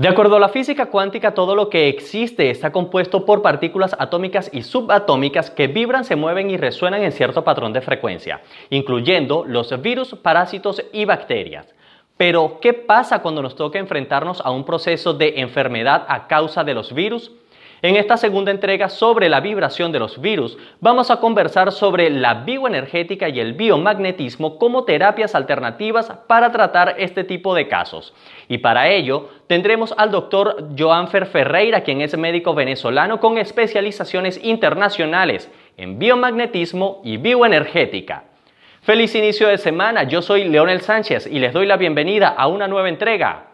De acuerdo a la física cuántica, todo lo que existe está compuesto por partículas atómicas y subatómicas que vibran, se mueven y resuenan en cierto patrón de frecuencia, incluyendo los virus, parásitos y bacterias. Pero, ¿qué pasa cuando nos toca enfrentarnos a un proceso de enfermedad a causa de los virus? En esta segunda entrega sobre la vibración de los virus, vamos a conversar sobre la bioenergética y el biomagnetismo como terapias alternativas para tratar este tipo de casos. Y para ello tendremos al doctor Joanfer Ferreira, quien es médico venezolano con especializaciones internacionales en biomagnetismo y bioenergética. Feliz inicio de semana, yo soy Leonel Sánchez y les doy la bienvenida a una nueva entrega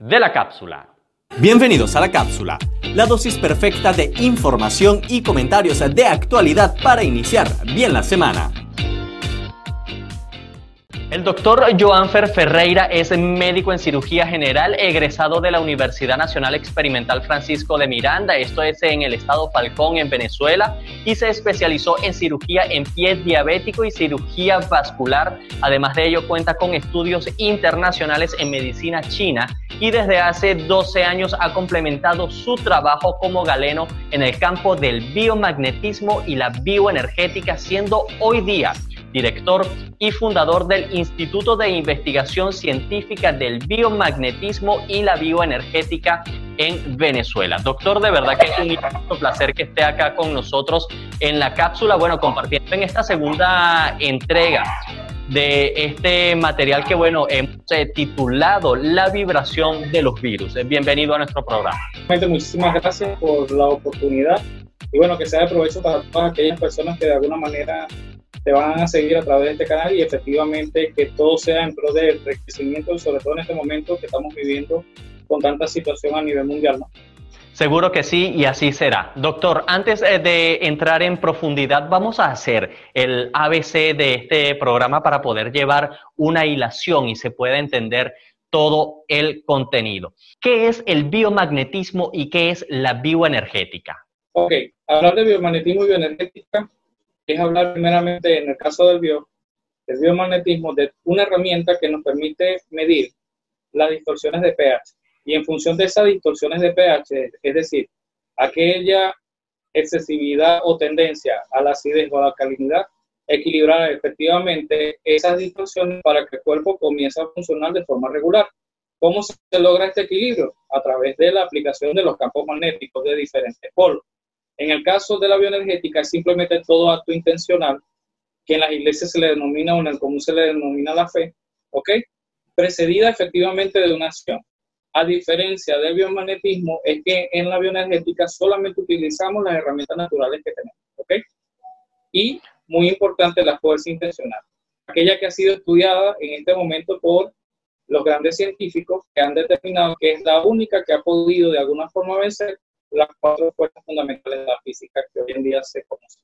de la cápsula. Bienvenidos a la cápsula, la dosis perfecta de información y comentarios de actualidad para iniciar bien la semana. El doctor Joanfer Ferreira es médico en cirugía general, egresado de la Universidad Nacional Experimental Francisco de Miranda, esto es en el estado Falcón, en Venezuela, y se especializó en cirugía en pie diabético y cirugía vascular. Además de ello, cuenta con estudios internacionales en medicina china y desde hace 12 años ha complementado su trabajo como galeno en el campo del biomagnetismo y la bioenergética, siendo hoy día director y fundador del Instituto de Investigación Científica del Biomagnetismo y la Bioenergética en Venezuela. Doctor, de verdad que es un placer que esté acá con nosotros en la cápsula, bueno, compartiendo en esta segunda entrega de este material que, bueno, hemos eh, titulado La vibración de los virus. Bienvenido a nuestro programa. Muchísimas gracias por la oportunidad y bueno, que sea de provecho para todas aquellas personas que de alguna manera te van a seguir a través de este canal y efectivamente que todo sea en pro del crecimiento, sobre todo en este momento que estamos viviendo con tanta situación a nivel mundial. ¿no? Seguro que sí y así será. Doctor, antes eh, de entrar en profundidad, vamos a hacer el ABC de este programa para poder llevar una hilación y se pueda entender todo el contenido. ¿Qué es el biomagnetismo y qué es la bioenergética? Ok, hablar de biomagnetismo y bioenergética es hablar primeramente, en el caso del, bio, del biomagnetismo, de una herramienta que nos permite medir las distorsiones de pH. Y en función de esas distorsiones de pH, es decir, aquella excesividad o tendencia a la acidez o a la alcalinidad, equilibrar efectivamente esas distorsiones para que el cuerpo comience a funcionar de forma regular. ¿Cómo se logra este equilibrio? A través de la aplicación de los campos magnéticos de diferentes polos. En el caso de la bioenergética es simplemente todo acto intencional, que en las iglesias se le denomina el común se le denomina la fe, ¿ok? Precedida efectivamente de una acción. A diferencia del biomagnetismo, es que en la bioenergética solamente utilizamos las herramientas naturales que tenemos, ¿ok? Y muy importante, la fuerza intencional. Aquella que ha sido estudiada en este momento por los grandes científicos que han determinado que es la única que ha podido de alguna forma vencer las cuatro fuerzas fundamentales de la física que hoy en día se conocen.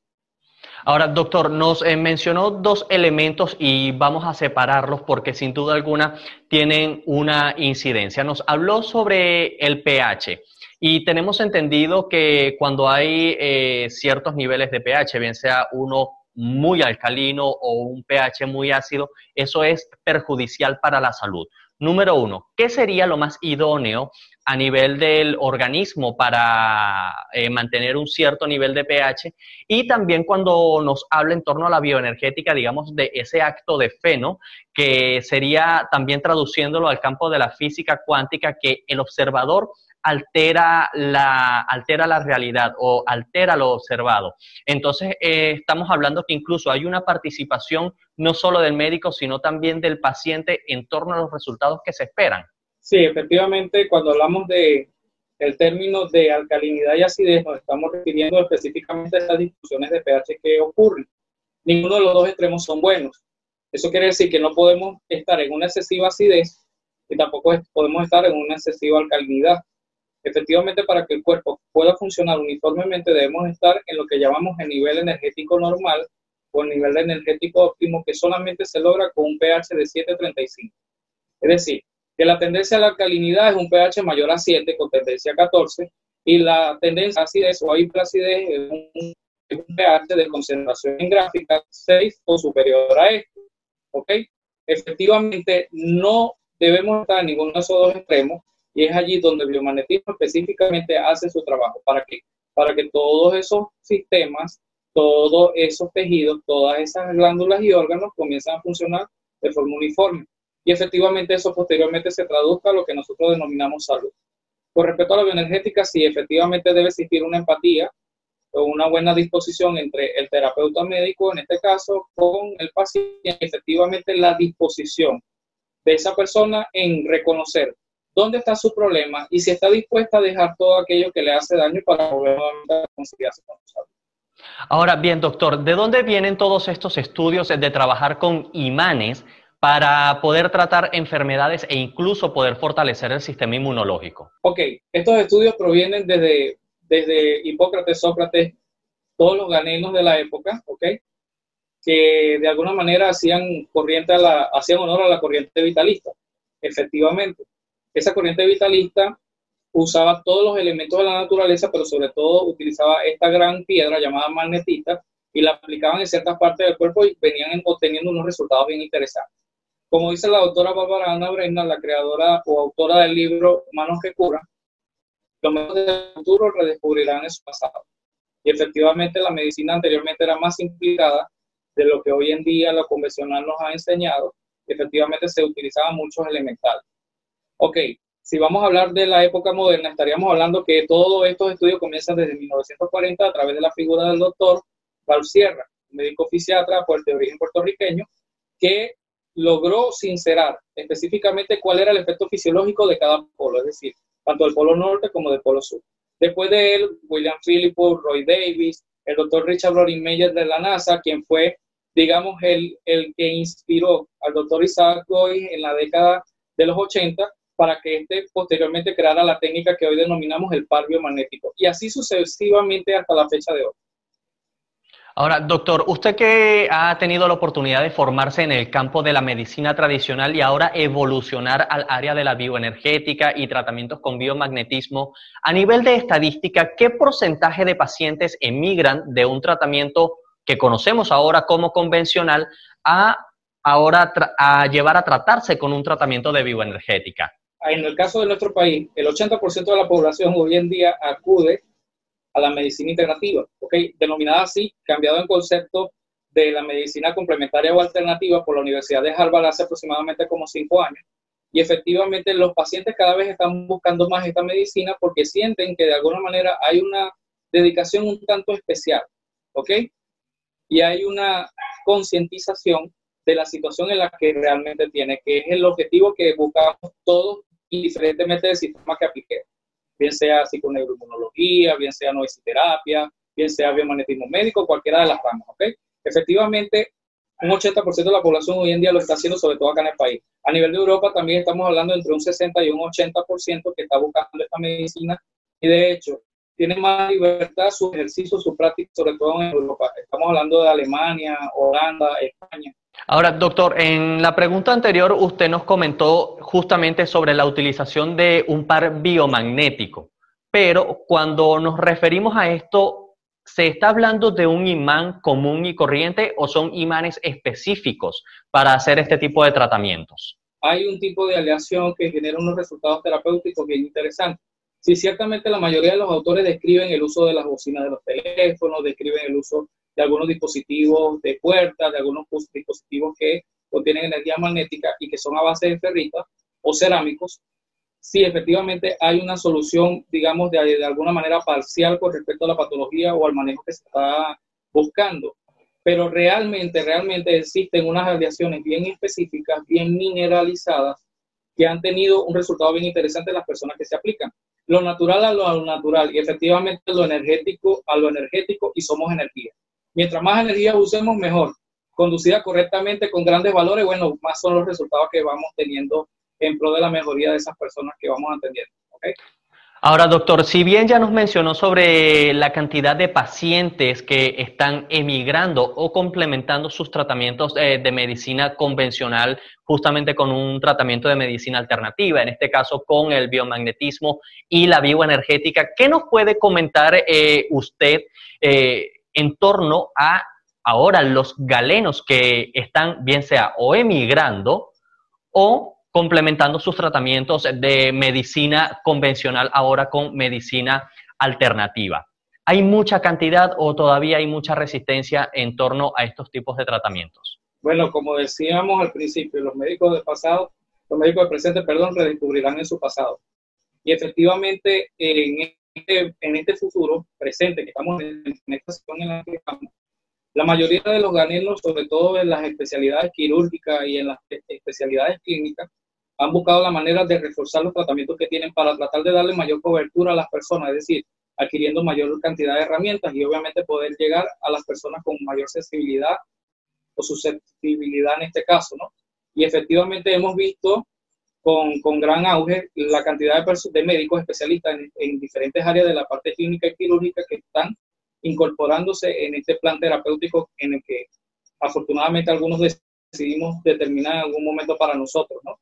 Ahora, doctor, nos eh, mencionó dos elementos y vamos a separarlos porque sin duda alguna tienen una incidencia. Nos habló sobre el pH y tenemos entendido que cuando hay eh, ciertos niveles de pH, bien sea uno muy alcalino o un pH muy ácido, eso es perjudicial para la salud. Número uno, ¿qué sería lo más idóneo a nivel del organismo para eh, mantener un cierto nivel de pH? Y también cuando nos habla en torno a la bioenergética, digamos, de ese acto de fe, ¿no? Que sería también traduciéndolo al campo de la física cuántica, que el observador altera la, altera la realidad o altera lo observado. Entonces, eh, estamos hablando que incluso hay una participación no solo del médico, sino también del paciente en torno a los resultados que se esperan. Sí, efectivamente, cuando hablamos de el término de alcalinidad y acidez, nos estamos refiriendo específicamente a esas discusiones de pH que ocurren. Ninguno de los dos extremos son buenos. Eso quiere decir que no podemos estar en una excesiva acidez y tampoco podemos estar en una excesiva alcalinidad. Efectivamente, para que el cuerpo pueda funcionar uniformemente, debemos estar en lo que llamamos el nivel energético normal o el nivel energético óptimo, que solamente se logra con un pH de 7,35. Es decir, que la tendencia a la alcalinidad es un pH mayor a 7 con tendencia a 14 y la tendencia a acidez o a hipoacidez es un, un pH de concentración en gráfica 6 o superior a este. ¿Ok? Efectivamente, no debemos estar en ninguno de esos dos extremos Y es allí donde el biomagnetismo específicamente hace su trabajo. ¿Para qué? Para que todos esos sistemas, todos esos tejidos, todas esas glándulas y órganos comiencen a funcionar de forma uniforme. Y efectivamente eso posteriormente se traduzca a lo que nosotros denominamos salud. Con respecto a la bioenergética, sí, efectivamente debe existir una empatía o una buena disposición entre el terapeuta médico, en este caso, con el paciente, efectivamente la disposición de esa persona en reconocer dónde está su problema y si está dispuesta a dejar todo aquello que le hace daño para volver a conciliarse con su salud. Ahora bien, doctor, ¿de dónde vienen todos estos estudios de trabajar con imanes para poder tratar enfermedades e incluso poder fortalecer el sistema inmunológico? Ok, estos estudios provienen desde, desde Hipócrates, Sócrates, todos los ganenos de la época, ok, que de alguna manera hacían, corriente a la, hacían honor a la corriente vitalista. Efectivamente, esa corriente vitalista usaba todos los elementos de la naturaleza, pero sobre todo utilizaba esta gran piedra llamada magnetita y la aplicaban en ciertas partes del cuerpo y venían obteniendo unos resultados bien interesantes. Como dice la doctora Bárbara Ana Brenna, la creadora o autora del libro Manos que curan, los médicos del futuro redescubrirán en su pasado. Y efectivamente la medicina anteriormente era más implicada de lo que hoy en día lo convencional nos ha enseñado. efectivamente se utilizaban muchos elementales. Ok, si vamos a hablar de la época moderna, estaríamos hablando que todos estos estudios comienzan desde 1940 a través de la figura del doctor Val Sierra, médico fisiatra de origen puertorriqueño, que logró sincerar específicamente cuál era el efecto fisiológico de cada polo, es decir, tanto del polo norte como del polo sur. Después de él, William Philippus, Roy Davis, el doctor Richard Loring Meyer de la NASA, quien fue, digamos, el, el que inspiró al doctor Isaac Goy en la década de los 80 para que éste posteriormente creara la técnica que hoy denominamos el par biomagnético. Y así sucesivamente hasta la fecha de hoy. Ahora, doctor, usted que ha tenido la oportunidad de formarse en el campo de la medicina tradicional y ahora evolucionar al área de la bioenergética y tratamientos con biomagnetismo, a nivel de estadística, ¿qué porcentaje de pacientes emigran de un tratamiento que conocemos ahora como convencional a ahora a llevar a tratarse con un tratamiento de bioenergética? En el caso de nuestro país, el 80% de la población hoy en día acude a la medicina integrativa, ¿okay? denominada así, cambiado en concepto de la medicina complementaria o alternativa por la Universidad de Harvard hace aproximadamente como cinco años. Y efectivamente los pacientes cada vez están buscando más esta medicina porque sienten que de alguna manera hay una dedicación un tanto especial, ¿ok? Y hay una concientización de la situación en la que realmente tiene, que es el objetivo que buscamos todos indiferentemente del sistema que apliquemos bien sea psiconeuroinmunología, bien sea noisiterapia, bien sea biomagnetismo médico, cualquiera de las ramas, ¿ok? Efectivamente, un 80% de la población hoy en día lo está haciendo, sobre todo acá en el país. A nivel de Europa también estamos hablando entre un 60 y un 80% que está buscando esta medicina y de hecho tiene más libertad su ejercicio, su práctica, sobre todo en Europa. Estamos hablando de Alemania, Holanda, España. Ahora, doctor, en la pregunta anterior usted nos comentó justamente sobre la utilización de un par biomagnético, pero cuando nos referimos a esto, ¿se está hablando de un imán común y corriente o son imanes específicos para hacer este tipo de tratamientos? Hay un tipo de aleación que genera unos resultados terapéuticos bien interesantes. Sí, ciertamente la mayoría de los autores describen el uso de las bocinas de los teléfonos, describen el uso de algunos dispositivos de puerta, de algunos dispositivos que contienen energía magnética y que son a base de ferrita o cerámicos, sí, efectivamente hay una solución, digamos, de, de alguna manera parcial con respecto a la patología o al manejo que se está buscando. Pero realmente, realmente existen unas radiaciones bien específicas, bien mineralizadas, que han tenido un resultado bien interesante en las personas que se aplican. Lo natural a lo natural y efectivamente lo energético a lo energético y somos energía. Mientras más energía usemos, mejor. Conducida correctamente con grandes valores, bueno, más son los resultados que vamos teniendo en pro de la mejoría de esas personas que vamos atendiendo. Ahora, doctor, si bien ya nos mencionó sobre la cantidad de pacientes que están emigrando o complementando sus tratamientos eh, de medicina convencional justamente con un tratamiento de medicina alternativa, en este caso con el biomagnetismo y la bioenergética, ¿qué nos puede comentar eh, usted eh, en torno a ahora los galenos que están bien sea o emigrando o complementando sus tratamientos de medicina convencional ahora con medicina alternativa. ¿Hay mucha cantidad o todavía hay mucha resistencia en torno a estos tipos de tratamientos? Bueno, como decíamos al principio, los médicos del pasado, los médicos del presente, perdón, redescubrirán en su pasado. Y efectivamente, en este, en este futuro presente que estamos en, esta situación en la que estamos, la mayoría de los ganenos, sobre todo en las especialidades quirúrgicas y en las especialidades clínicas, han buscado la manera de reforzar los tratamientos que tienen para tratar de darle mayor cobertura a las personas, es decir, adquiriendo mayor cantidad de herramientas y obviamente poder llegar a las personas con mayor sensibilidad o susceptibilidad en este caso, ¿no? Y efectivamente hemos visto con, con gran auge la cantidad de, de médicos especialistas en, en, diferentes áreas de la parte clínica y quirúrgica que están incorporándose en este plan terapéutico en el que afortunadamente algunos decidimos determinar en algún momento para nosotros, ¿no?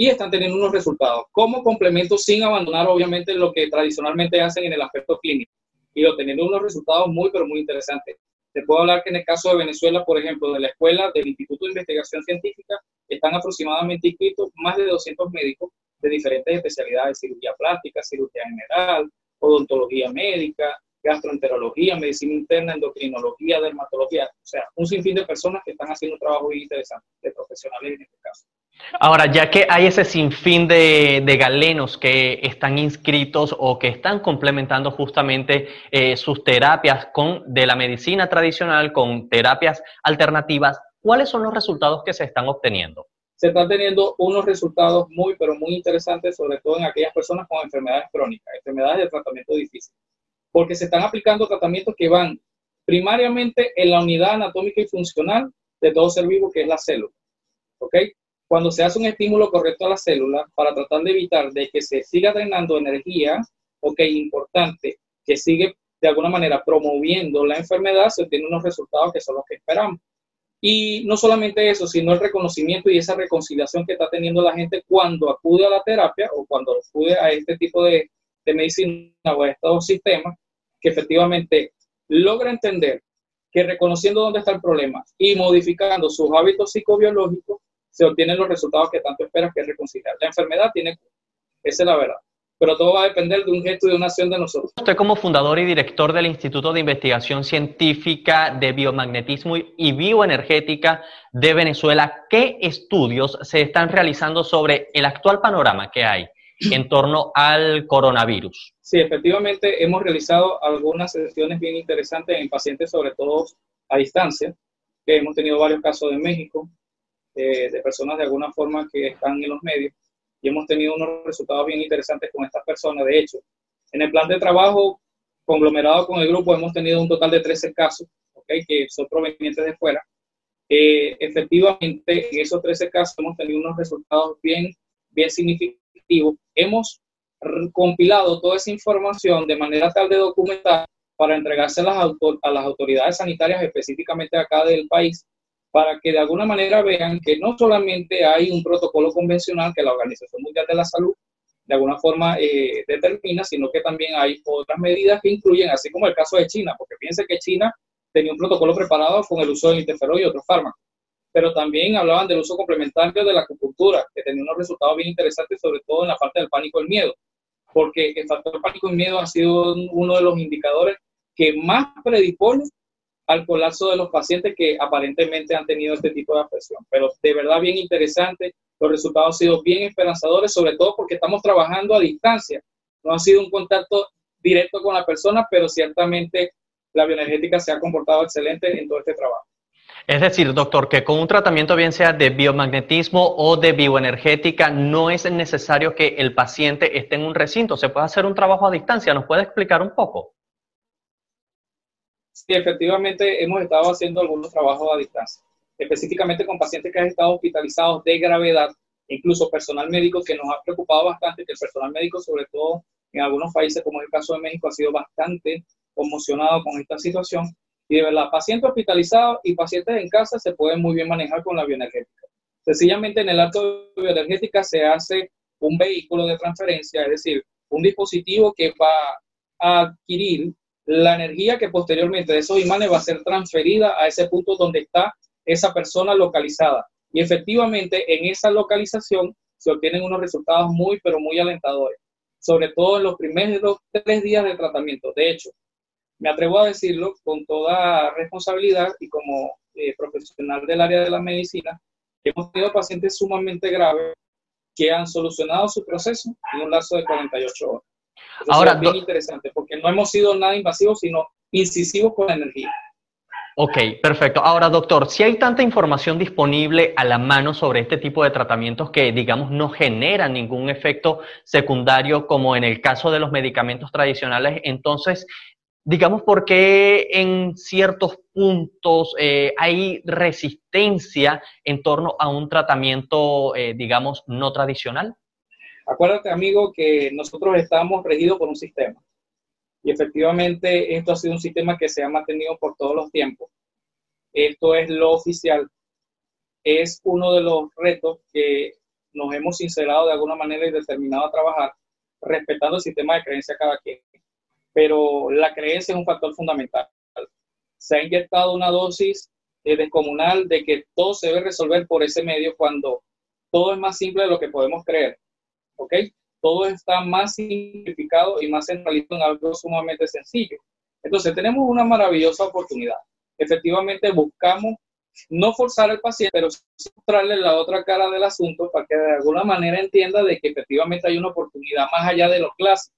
Y están teniendo unos resultados como complemento sin abandonar obviamente lo que tradicionalmente hacen en el aspecto clínico y obteniendo unos resultados muy pero muy interesantes. Te puedo hablar que en el caso de Venezuela, por ejemplo, de la escuela del Instituto de Investigación Científica, están aproximadamente inscritos más de 200 médicos de diferentes especialidades, cirugía plástica, cirugía general, odontología médica, gastroenterología, medicina interna, endocrinología, dermatología, o sea, un sinfín de personas que están haciendo un trabajo muy interesante, de profesionales en este caso. Ahora, ya que hay ese sinfín de, de galenos que están inscritos o que están complementando justamente eh, sus terapias con, de la medicina tradicional con terapias alternativas, ¿cuáles son los resultados que se están obteniendo? Se están teniendo unos resultados muy, pero muy interesantes, sobre todo en aquellas personas con enfermedades crónicas, enfermedades de tratamiento difícil, porque se están aplicando tratamientos que van primariamente en la unidad anatómica y funcional de todo ser vivo, que es la célula. ¿Ok? Cuando se hace un estímulo correcto a la célula para tratar de evitar de que se siga drenando energía, ok, importante, que sigue de alguna manera promoviendo la enfermedad, se obtienen unos resultados que son los que esperamos. Y no solamente eso, sino el reconocimiento y esa reconciliación que está teniendo la gente cuando acude a la terapia o cuando acude a este tipo de, de medicina o a estos sistemas, que efectivamente logra entender que reconociendo dónde está el problema y modificando sus hábitos psicobiológicos, se obtienen los resultados que tanto esperas que es reconciliar. La enfermedad tiene esa es la verdad. Pero todo va a depender de un gesto y de una acción de nosotros. Usted como fundador y director del Instituto de Investigación Científica de Biomagnetismo y Bioenergética de Venezuela, ¿qué estudios se están realizando sobre el actual panorama que hay en torno al coronavirus? Sí, efectivamente hemos realizado algunas sesiones bien interesantes en pacientes, sobre todo a distancia, que hemos tenido varios casos de México, de, personas de alguna forma que están en los medios y hemos tenido unos resultados bien interesantes con estas personas. De hecho, en el plan de trabajo conglomerado con el grupo hemos tenido un total de 13 casos que son provenientes de fuera. Eh, efectivamente, en esos 13 casos hemos tenido unos resultados bien, bien significativos. Hemos compilado toda esa información de manera tal de documentar para entregarse a las, a las autoridades sanitarias específicamente acá del país para que de alguna manera vean que no solamente hay un protocolo convencional que la Organización Mundial de la Salud de alguna forma eh, determina, sino que también hay otras medidas que incluyen, así como el caso de China, porque piense que China tenía un protocolo preparado con el uso del interferón y otros fármacos, pero también hablaban del uso complementario de la acupuntura, que tenía unos resultados bien interesantes, sobre todo en la parte del pánico y el miedo, porque el factor pánico y miedo ha sido uno de los indicadores que más predispone al colapso de los pacientes que aparentemente han tenido este tipo de afección. Pero de verdad bien interesante, los resultados han sido bien esperanzadores, sobre todo porque estamos trabajando a distancia. No ha sido un contacto directo con la persona, pero ciertamente la bioenergética se ha comportado excelente en todo este trabajo. Es decir, doctor, que con un tratamiento bien sea de biomagnetismo o de bioenergética, no es necesario que el paciente esté en un recinto, se puede hacer un trabajo a distancia. ¿Nos puede explicar un poco? Sí, efectivamente hemos estado haciendo algunos trabajos a distancia, específicamente con pacientes que han estado hospitalizados de gravedad, incluso personal médico que nos ha preocupado bastante, que el personal médico, sobre todo en algunos países como el caso de México, ha sido bastante conmocionado con esta situación. Y de verdad, pacientes hospitalizados y pacientes en casa se pueden muy bien manejar con la bioenergética. Sencillamente en el acto de bioenergética se hace un vehículo de transferencia, es decir, un dispositivo que va a adquirir la energía que posteriormente de esos imanes va a ser transferida a ese punto donde está esa persona localizada. Y efectivamente en esa localización se obtienen unos resultados muy, pero muy alentadores, sobre todo en los primeros tres días de tratamiento. De hecho, me atrevo a decirlo con toda responsabilidad y como eh, profesional del área de la medicina, hemos tenido pacientes sumamente graves que han solucionado su proceso en un lapso de 48 horas. Ahora, es bien interesante porque no hemos sido nada invasivos, sino incisivos con la energía. Ok, perfecto. Ahora, doctor, si hay tanta información disponible a la mano sobre este tipo de tratamientos que, digamos, no generan ningún efecto secundario como en el caso de los medicamentos tradicionales, entonces, digamos, ¿por qué en ciertos puntos eh, hay resistencia en torno a un tratamiento, eh, digamos, no tradicional? Acuérdate, amigo, que nosotros estamos regidos por un sistema. Y efectivamente esto ha sido un sistema que se ha mantenido por todos los tiempos. Esto es lo oficial. Es uno de los retos que nos hemos sincerado de alguna manera y determinado a trabajar, respetando el sistema de creencia cada quien. Pero la creencia es un factor fundamental. Se ha inyectado una dosis eh, descomunal de que todo se debe resolver por ese medio cuando todo es más simple de lo que podemos creer. ¿Ok? todo está más simplificado y más centralizado en algo sumamente sencillo. Entonces, tenemos una maravillosa oportunidad. Efectivamente, buscamos no forzar al paciente, pero mostrarle la otra cara del asunto para que de alguna manera entienda de que efectivamente hay una oportunidad más allá de lo clásico,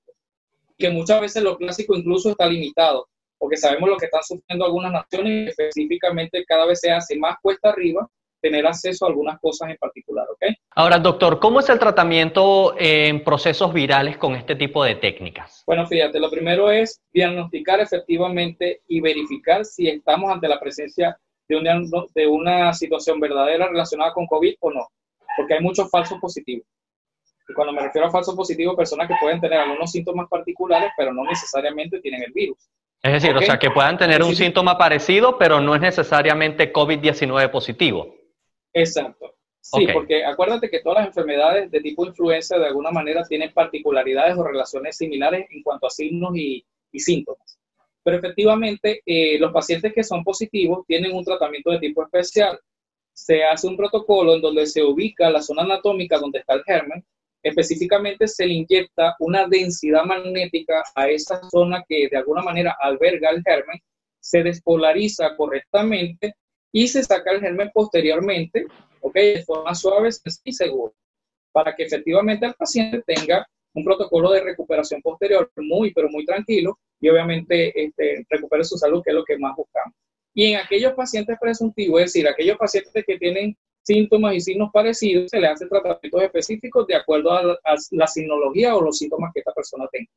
que muchas veces lo clásico incluso está limitado, porque sabemos lo que están sufriendo algunas naciones y específicamente cada vez se hace más cuesta arriba tener acceso a algunas cosas en particular, ¿ok? Ahora, doctor, ¿cómo es el tratamiento en procesos virales con este tipo de técnicas? Bueno, fíjate, lo primero es diagnosticar efectivamente y verificar si estamos ante la presencia de una, de una situación verdadera relacionada con COVID o no, porque hay muchos falsos positivos. Y cuando me refiero a falsos positivos, personas que pueden tener algunos síntomas particulares, pero no necesariamente tienen el virus. Es decir, o sea, que puedan tener un síntoma parecido, pero no es necesariamente COVID-19 positivo. Exacto. Sí, porque acuérdate que todas las enfermedades de tipo influenza de alguna manera tienen particularidades o relaciones similares en cuanto a signos y, síntomas. Pero efectivamente, eh, los pacientes que son positivos tienen un tratamiento de tipo especial. Se hace un protocolo en donde se ubica la zona anatómica donde está el germen. Específicamente se le inyecta una densidad magnética a esa zona que de alguna manera alberga el germen, se despolariza correctamente y se saca el germen posteriormente, ¿ok? De forma suave y segura, para que efectivamente el paciente tenga un protocolo de recuperación posterior muy, pero muy tranquilo y obviamente este, recupere su salud, que es lo que más buscamos. Y en aquellos pacientes presuntivos, es decir, aquellos pacientes que tienen síntomas y signos parecidos, se le hace tratamientos específicos de acuerdo a, a la sinología o los síntomas que esta persona tenga.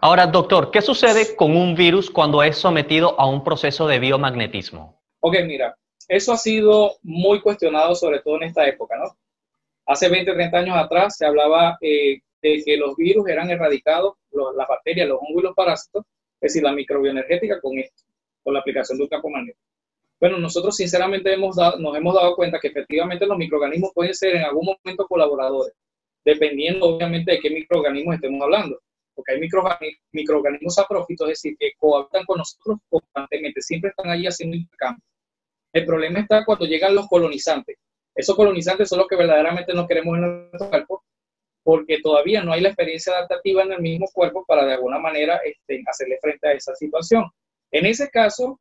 Ahora, doctor, ¿qué sucede con un virus cuando es sometido a un proceso de biomagnetismo? Ok, mira, eso ha sido muy cuestionado, sobre todo en esta época, ¿no? Hace 20, 30 años atrás se hablaba eh, de que los virus eran erradicados, las bacterias, los hongos y los parásitos, es decir, la microbioenergética con esto, con la aplicación de un campo magnético. Bueno, nosotros sinceramente hemos nos hemos dado cuenta que efectivamente los microorganismos pueden ser en algún momento colaboradores, dependiendo obviamente de qué microorganismos estemos hablando porque hay microorganismos saprófitos, es decir, que cohabitan con nosotros constantemente, siempre están ahí haciendo intercambio. El problema está cuando llegan los colonizantes. Esos colonizantes son los que verdaderamente no queremos en nuestro cuerpo, porque todavía no hay la experiencia adaptativa en el mismo cuerpo para de alguna manera este, hacerle frente a esa situación. En ese caso,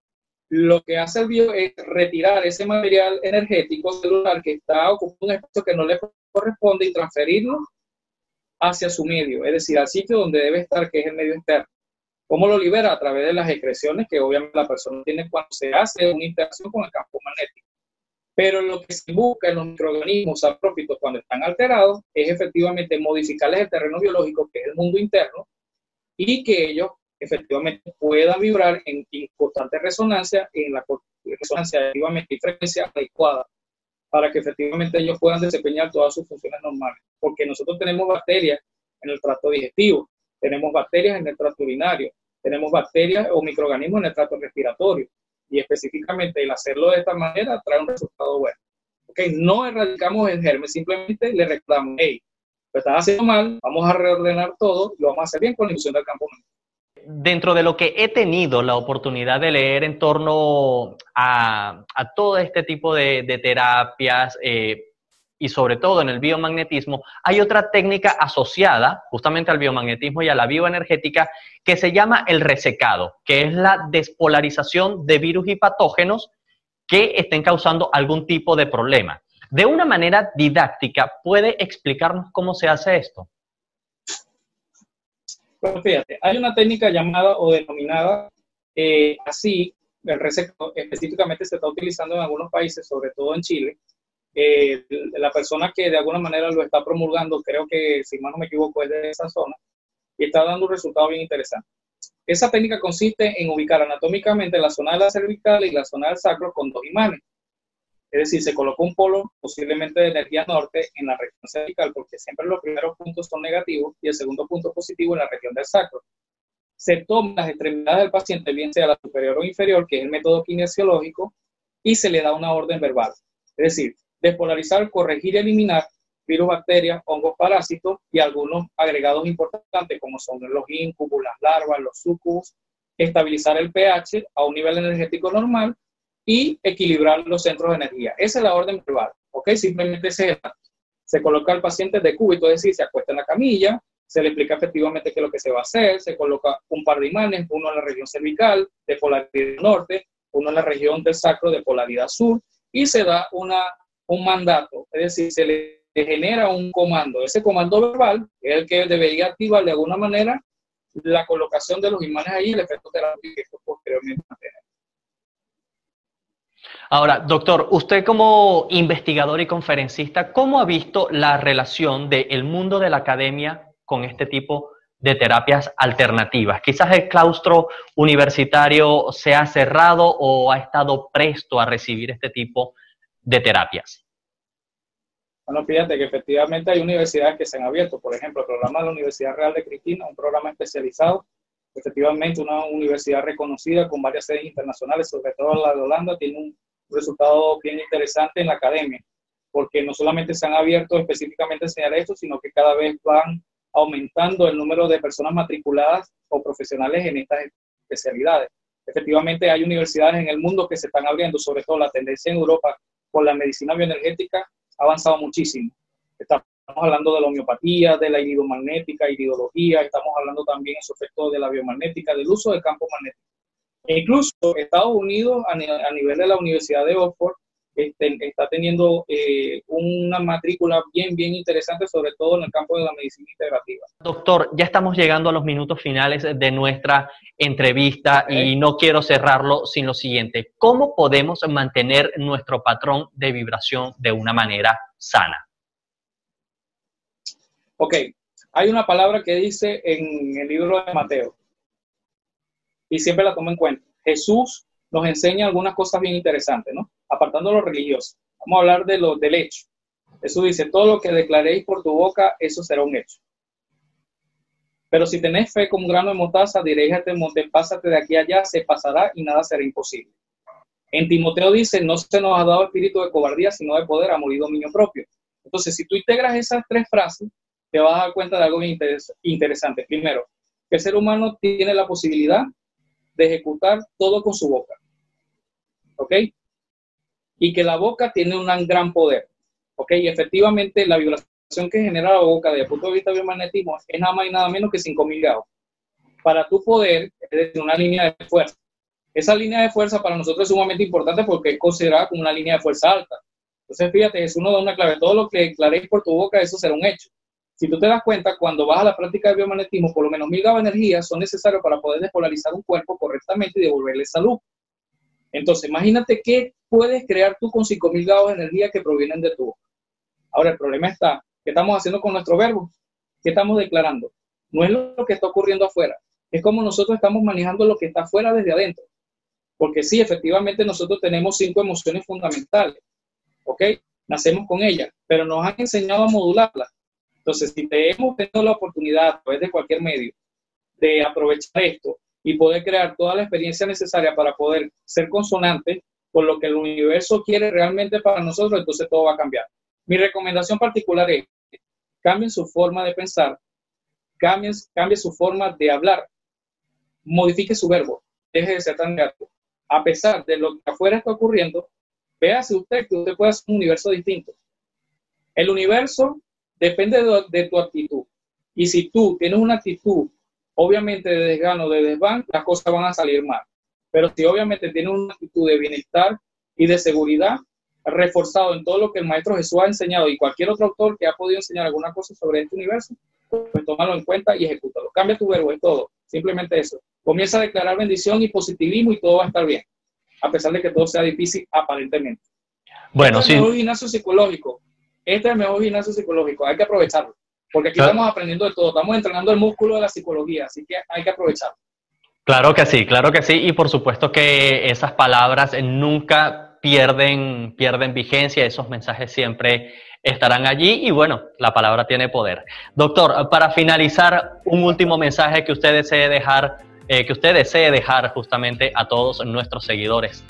lo que hace el bio es retirar ese material energético celular que está ocupando un espacio que no le corresponde y transferirlo hacia su medio, es decir, al sitio donde debe estar, que es el medio interno. ¿Cómo lo libera? A través de las excreciones que obviamente la persona tiene cuando se hace una interacción con el campo magnético. Pero lo que se busca en los microorganismos saprófitos cuando están alterados es efectivamente modificarles el terreno biológico, que es el mundo interno, y que ellos efectivamente puedan vibrar en, constante resonancia, en la resonancia activamente y frecuencia adecuada para que efectivamente ellos puedan desempeñar todas sus funciones normales. Porque nosotros tenemos bacterias en el tracto digestivo, tenemos bacterias en el tracto urinario, tenemos bacterias o microorganismos en el tracto respiratorio. Y específicamente el hacerlo de esta manera trae un resultado bueno. Okay, no erradicamos el germen, simplemente le reclamamos, hey, lo estás haciendo mal, vamos a reordenar todo y lo vamos a hacer bien con la ilusión del campo dentro de lo que he tenido la oportunidad de leer en torno a, todo este tipo de, terapias, eh, y sobre todo en el biomagnetismo, hay otra técnica asociada justamente al biomagnetismo y a la bioenergética que se llama el resecado, que es la despolarización de virus y patógenos que estén causando algún tipo de problema. De una manera didáctica, ¿puede explicarnos cómo se hace esto? Bueno, fíjate, hay una técnica llamada o denominada eh, así, el resecado específicamente se está utilizando en algunos países, sobre todo en Chile, eh, la persona que de alguna manera lo está promulgando, creo que si más no me equivoco es de esa zona, y está dando un resultado bien interesante. Esa técnica consiste en ubicar anatómicamente la zona de la cervical y la zona del sacro con dos imanes. Es decir, se coloca un polo posiblemente de energía norte en la región cervical, porque siempre los primeros puntos son negativos y el segundo punto positivo en la región del sacro. Se toman las extremidades del paciente, bien sea la superior o inferior, que es el método kinesiológico, y se le da una orden verbal. Es decir, despolarizar, corregir y eliminar virus, bacterias, hongos, parásitos y algunos agregados importantes como son los incubos, las larvas, los sucubus, estabilizar el pH a un nivel energético normal y equilibrar los centros de energía. Esa es la orden verbal, ¿ok? Simplemente se, se coloca al paciente de cúbito, es decir, se acuesta en la camilla, se le explica efectivamente qué es lo que se va a hacer, se coloca un par de imanes, uno en la región cervical de polaridad norte, uno en la región del sacro de polaridad sur, y se da una un mandato, es decir, se le genera un comando. Ese comando verbal es el que debería activar de alguna manera la colocación de los imanes ahí y el efecto terapéutico que posteriormente. Ahora, doctor, usted como investigador y conferencista, ¿cómo ha visto la relación del mundo de la academia con este tipo de terapias alternativas? Quizás el claustro universitario se ha cerrado o ha estado presto a recibir este tipo de terapias. Bueno, fíjate que efectivamente hay universidades que se han abierto. Por ejemplo, el programa de la Universidad Real de Cristina, un programa especializado, efectivamente una universidad reconocida con varias sedes internacionales, sobre todo la de Holanda, tiene un resultado bien interesante en la academia, porque no solamente se han abierto específicamente a enseñar esto, sino que cada vez van aumentando el número de personas matriculadas o profesionales en estas especialidades. Efectivamente, hay universidades en el mundo que se están abriendo, sobre todo la tendencia en Europa con la medicina bioenergética ha avanzado muchísimo. Estamos hablando de la homeopatía, de la iridomagnética, iridología, estamos hablando también en su efecto de la biomagnética, del uso del campo magnético. E incluso Estados Unidos, a, nivel de la Universidad de Oxford, este, está teniendo eh, una matrícula bien, bien interesante, sobre todo en el campo de la medicina integrativa. Doctor, ya estamos llegando a los minutos finales de nuestra entrevista y no quiero cerrarlo sin lo siguiente. ¿Cómo podemos mantener nuestro patrón de vibración de una manera sana? Ok, hay una palabra que dice en el libro de Mateo y siempre la tomo en cuenta. Jesús nos enseña algunas cosas bien interesantes, ¿no? Apartando lo religioso. Vamos a hablar de lo, del hecho. Jesús dice, todo lo que declaréis por tu boca, eso será un hecho. Pero si tenéis fe como un grano de mostaza, diréis a este monte, pásate de aquí allá, se pasará y nada será imposible. En Timoteo dice, no se nos ha dado espíritu de cobardía, sino de poder, amor y dominio propio. Entonces, si tú integras esas tres frases, te vas a dar cuenta de algo interesante. Primero, que el ser humano tiene la posibilidad de ejecutar todo con su boca. ¿Ok? Y que la boca tiene un gran poder. ¿Ok? Y efectivamente la vibración que genera la boca desde el punto de vista biomagnetismo es nada más y nada menos que 5.000 grados. Para tu poder, es decir, una línea de fuerza. Esa línea de fuerza para nosotros es sumamente importante porque es considerada como una línea de fuerza alta. Entonces, fíjate, es uno de una clave. Todo lo que declaréis por tu boca, eso será un hecho. Si tú te das cuenta, cuando vas a la práctica de biomagnetismo, por lo menos mil grados de energía son necesarios para poder despolarizar un cuerpo correctamente y devolverle salud. Entonces, imagínate qué puedes crear tú con 5000 grados de energía que provienen de tu boca. Ahora, el problema está, ¿qué estamos haciendo con nuestro verbo? ¿Qué estamos declarando? No es lo que está ocurriendo afuera, es como nosotros estamos manejando lo que está afuera desde adentro. Porque sí, efectivamente nosotros tenemos cinco emociones fundamentales, ¿ok? Nacemos con ellas, pero nos han enseñado a modularlas entonces, si te hemos tenido la oportunidad a través de cualquier medio de aprovechar esto y poder crear toda la experiencia necesaria para poder ser consonante con lo que el universo quiere realmente para nosotros, entonces todo va a cambiar. Mi recomendación particular es, cambien su forma de pensar, cambien, cambie su forma de hablar, modifique su verbo, deje de ser tan gato. A pesar de lo que afuera está ocurriendo, véase usted que usted puede hacer un universo distinto. El universo depende de, tu actitud. Y si tú tienes una actitud, obviamente de desgano, de desván, las cosas van a salir mal. Pero si obviamente tienes una actitud de bienestar y de seguridad, reforzado en todo lo que el Maestro Jesús ha enseñado y cualquier otro autor que ha podido enseñar alguna cosa sobre este universo, pues tómalo en cuenta y ejecútalo. Cambia tu verbo, es todo. Simplemente eso. Comienza a declarar bendición y positivismo y todo va a estar bien, a pesar de que todo sea difícil aparentemente. Bueno, este sí. Es el mejor gimnasio psicológico. Este es el mejor gimnasio psicológico. Hay que aprovecharlo. Porque aquí estamos aprendiendo de todo. Estamos entrenando el músculo de la psicología. Así que hay que aprovecharlo. Claro que sí, claro que sí. Y por supuesto que esas palabras nunca pierden, pierden vigencia. Esos mensajes siempre estarán allí y bueno, la palabra tiene poder. Doctor, para finalizar, un último mensaje que usted desee dejar, eh, que usted desee dejar justamente a todos nuestros seguidores.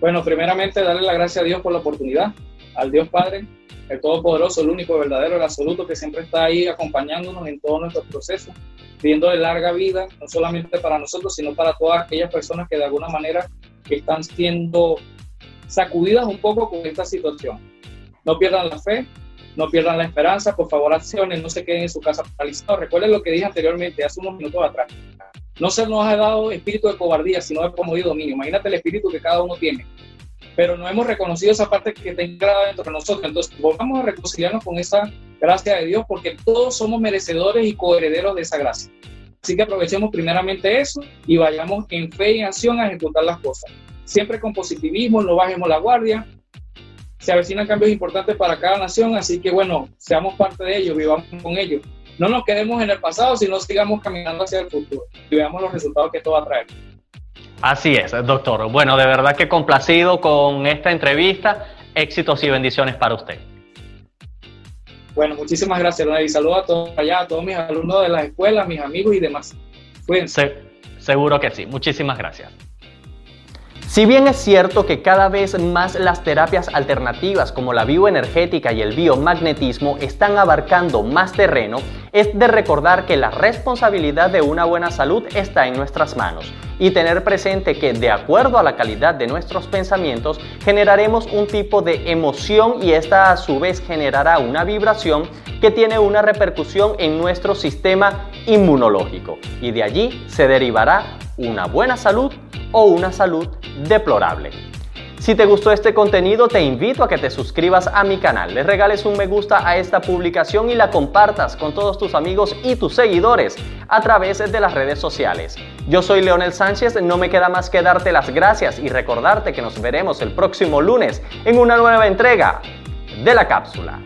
Bueno, primeramente darle la gracia a Dios por la oportunidad, al Dios Padre, el Todopoderoso, el único, verdadero, el absoluto, que siempre está ahí acompañándonos en todos nuestros procesos, pidiéndole larga vida, no solamente para nosotros, sino para todas aquellas personas que de alguna manera están siendo sacudidas un poco con esta situación. No pierdan la fe, no pierdan la esperanza, por favor accionen, no se queden en su casa paralizados. Recuerden lo que dije anteriormente, hace unos minutos atrás. No se nos ha dado espíritu de cobardía, sino de como y dominio. Imagínate el espíritu que cada uno tiene. Pero no hemos reconocido esa parte que está dentro de nosotros. Entonces, volvamos a reconciliarnos con esa gracia de Dios, porque todos somos merecedores y coherederos de esa gracia. Así que aprovechemos primeramente eso y vayamos en fe y acción a ejecutar las cosas siempre con positivismo, no bajemos la guardia. Se avecinan cambios importantes para cada nación, así que bueno, seamos parte de ellos, vivamos con ellos. No nos quedemos en el pasado, sino sigamos caminando hacia el futuro y veamos los resultados que esto va a traer. Así es, doctor. Bueno, de verdad que complacido con esta entrevista. Éxitos y bendiciones para usted. Bueno, muchísimas gracias, y saludos a todos allá, a todos mis alumnos de las escuelas, mis amigos y demás. Cuídense. seguro que sí. Muchísimas gracias. Si bien es cierto que cada vez más las terapias alternativas como la bioenergética y el biomagnetismo están abarcando más terreno, es de recordar que la responsabilidad de una buena salud está en nuestras manos y tener presente que de acuerdo a la calidad de nuestros pensamientos generaremos un tipo de emoción y esta a su vez generará una vibración que tiene una repercusión en nuestro sistema inmunológico y de allí se derivará una buena salud o una salud deplorable. Si te gustó este contenido, te invito a que te suscribas a mi canal, le regales un me gusta a esta publicación y la compartas con todos tus amigos y tus seguidores a través de las redes sociales. Yo soy Leonel Sánchez, no me queda más que darte las gracias y recordarte que nos veremos el próximo lunes en una nueva entrega de la cápsula.